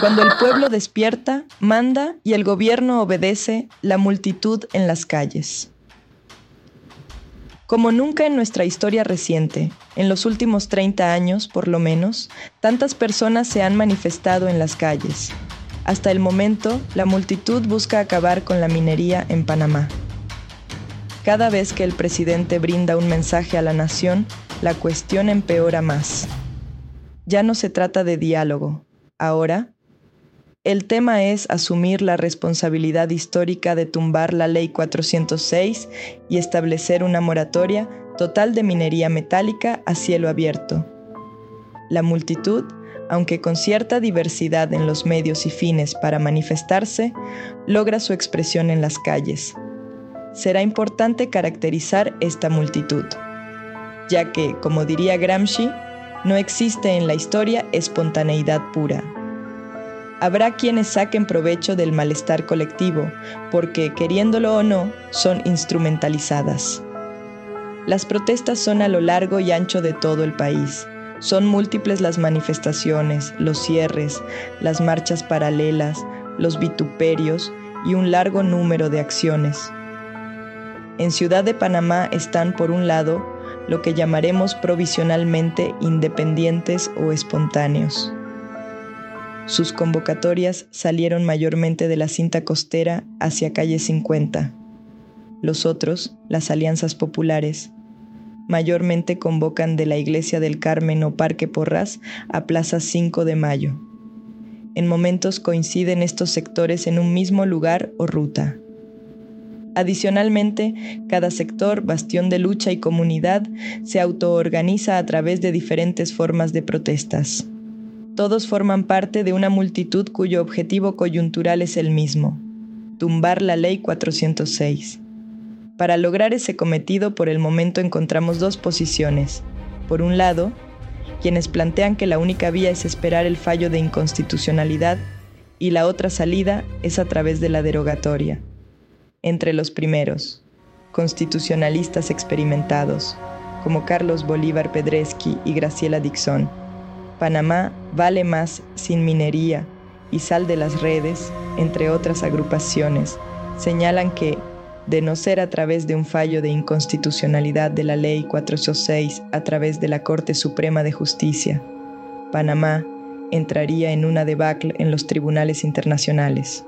Cuando el pueblo despierta, manda y el gobierno obedece, la multitud en las calles. Como nunca en nuestra historia reciente, en los últimos 30 años por lo menos, tantas personas se han manifestado en las calles. Hasta el momento, la multitud busca acabar con la minería en Panamá. Cada vez que el presidente brinda un mensaje a la nación, la cuestión empeora más. Ya no se trata de diálogo. Ahora, el tema es asumir la responsabilidad histórica de tumbar la Ley 406 y establecer una moratoria total de minería metálica a cielo abierto. La multitud, aunque con cierta diversidad en los medios y fines para manifestarse, logra su expresión en las calles. Será importante caracterizar esta multitud, ya que, como diría Gramsci, no existe en la historia espontaneidad pura. Habrá quienes saquen provecho del malestar colectivo, porque, queriéndolo o no, son instrumentalizadas. Las protestas son a lo largo y ancho de todo el país. Son múltiples las manifestaciones, los cierres, las marchas paralelas, los vituperios y un largo número de acciones. En Ciudad de Panamá están, por un lado, lo que llamaremos provisionalmente independientes o espontáneos. Sus convocatorias salieron mayormente de la cinta costera hacia calle 50. Los otros, las alianzas populares, mayormente convocan de la Iglesia del Carmen o Parque Porras a Plaza 5 de Mayo. En momentos coinciden estos sectores en un mismo lugar o ruta. Adicionalmente, cada sector, bastión de lucha y comunidad, se autoorganiza a través de diferentes formas de protestas todos forman parte de una multitud cuyo objetivo coyuntural es el mismo, tumbar la ley 406. Para lograr ese cometido por el momento encontramos dos posiciones. Por un lado, quienes plantean que la única vía es esperar el fallo de inconstitucionalidad y la otra salida es a través de la derogatoria. Entre los primeros, constitucionalistas experimentados, como Carlos Bolívar Pedreschi y Graciela Dixon, Panamá vale más sin minería y sal de las redes, entre otras agrupaciones, señalan que, de no ser a través de un fallo de inconstitucionalidad de la Ley 406 a través de la Corte Suprema de Justicia, Panamá entraría en una debacle en los tribunales internacionales.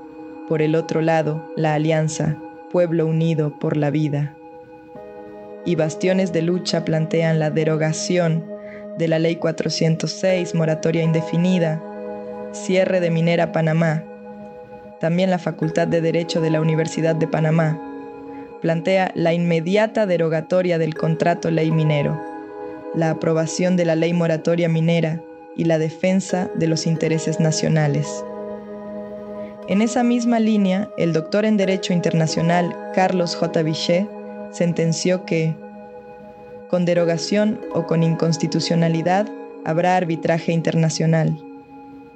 Por el otro lado, la alianza Pueblo Unido por la Vida y bastiones de lucha plantean la derogación de la Ley 406, moratoria indefinida, cierre de Minera Panamá, también la Facultad de Derecho de la Universidad de Panamá, plantea la inmediata derogatoria del contrato ley minero, la aprobación de la ley moratoria minera y la defensa de los intereses nacionales. En esa misma línea, el doctor en Derecho Internacional Carlos J. Vichet sentenció que con derogación o con inconstitucionalidad habrá arbitraje internacional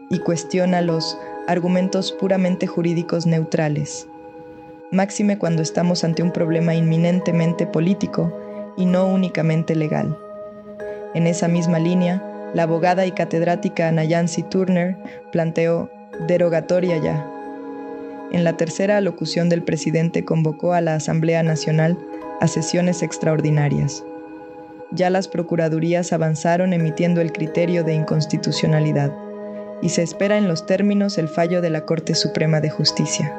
y cuestiona los argumentos puramente jurídicos neutrales, máxime cuando estamos ante un problema inminentemente político y no únicamente legal. En esa misma línea, la abogada y catedrática Nayansi Turner planteó derogatoria ya. En la tercera alocución del presidente convocó a la Asamblea Nacional a sesiones extraordinarias ya las procuradurías avanzaron emitiendo el criterio de inconstitucionalidad y se espera en los términos el fallo de la Corte Suprema de Justicia.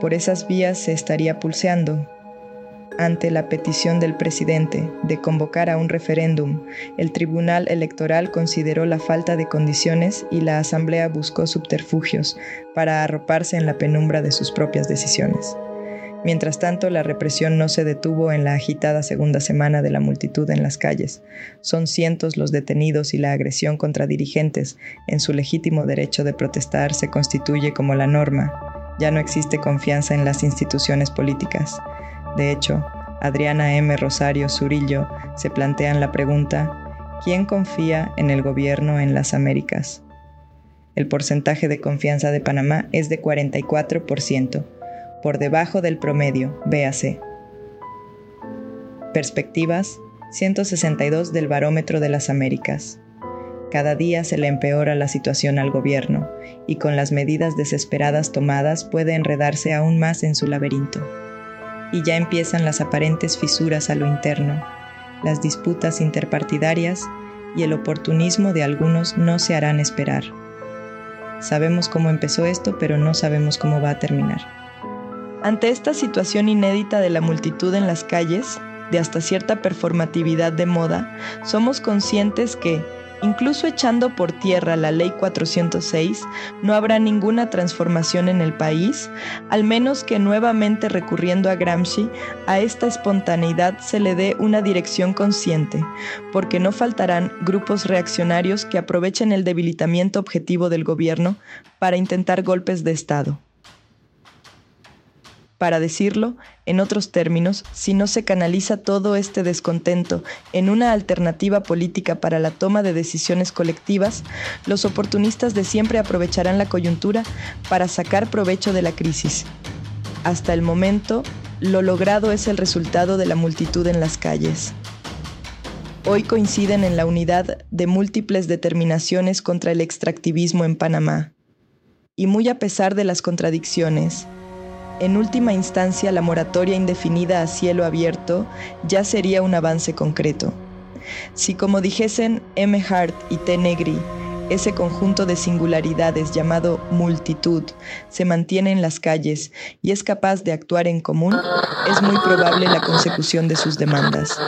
Por esas vías se estaría pulseando. Ante la petición del presidente de convocar a un referéndum, el Tribunal Electoral consideró la falta de condiciones y la Asamblea buscó subterfugios para arroparse en la penumbra de sus propias decisiones. Mientras tanto, la represión no se detuvo en la agitada segunda semana de la multitud en las calles. Son cientos los detenidos y la agresión contra dirigentes en su legítimo derecho de protestar se constituye como la norma. Ya no existe confianza en las instituciones políticas. De hecho, Adriana M. Rosario Zurillo se plantean la pregunta, ¿quién confía en el gobierno en las Américas? El porcentaje de confianza de Panamá es de 44% por debajo del promedio, véase. Perspectivas 162 del Barómetro de las Américas. Cada día se le empeora la situación al gobierno y con las medidas desesperadas tomadas puede enredarse aún más en su laberinto. Y ya empiezan las aparentes fisuras a lo interno, las disputas interpartidarias y el oportunismo de algunos no se harán esperar. Sabemos cómo empezó esto, pero no sabemos cómo va a terminar. Ante esta situación inédita de la multitud en las calles, de hasta cierta performatividad de moda, somos conscientes que, incluso echando por tierra la Ley 406, no habrá ninguna transformación en el país, al menos que nuevamente recurriendo a Gramsci, a esta espontaneidad se le dé una dirección consciente, porque no faltarán grupos reaccionarios que aprovechen el debilitamiento objetivo del gobierno para intentar golpes de Estado. Para decirlo, en otros términos, si no se canaliza todo este descontento en una alternativa política para la toma de decisiones colectivas, los oportunistas de siempre aprovecharán la coyuntura para sacar provecho de la crisis. Hasta el momento, lo logrado es el resultado de la multitud en las calles. Hoy coinciden en la unidad de múltiples determinaciones contra el extractivismo en Panamá. Y muy a pesar de las contradicciones, en última instancia la moratoria indefinida a cielo abierto ya sería un avance concreto. Si como dijesen M. Hart y T. Negri, ese conjunto de singularidades llamado multitud se mantiene en las calles y es capaz de actuar en común, es muy probable la consecución de sus demandas.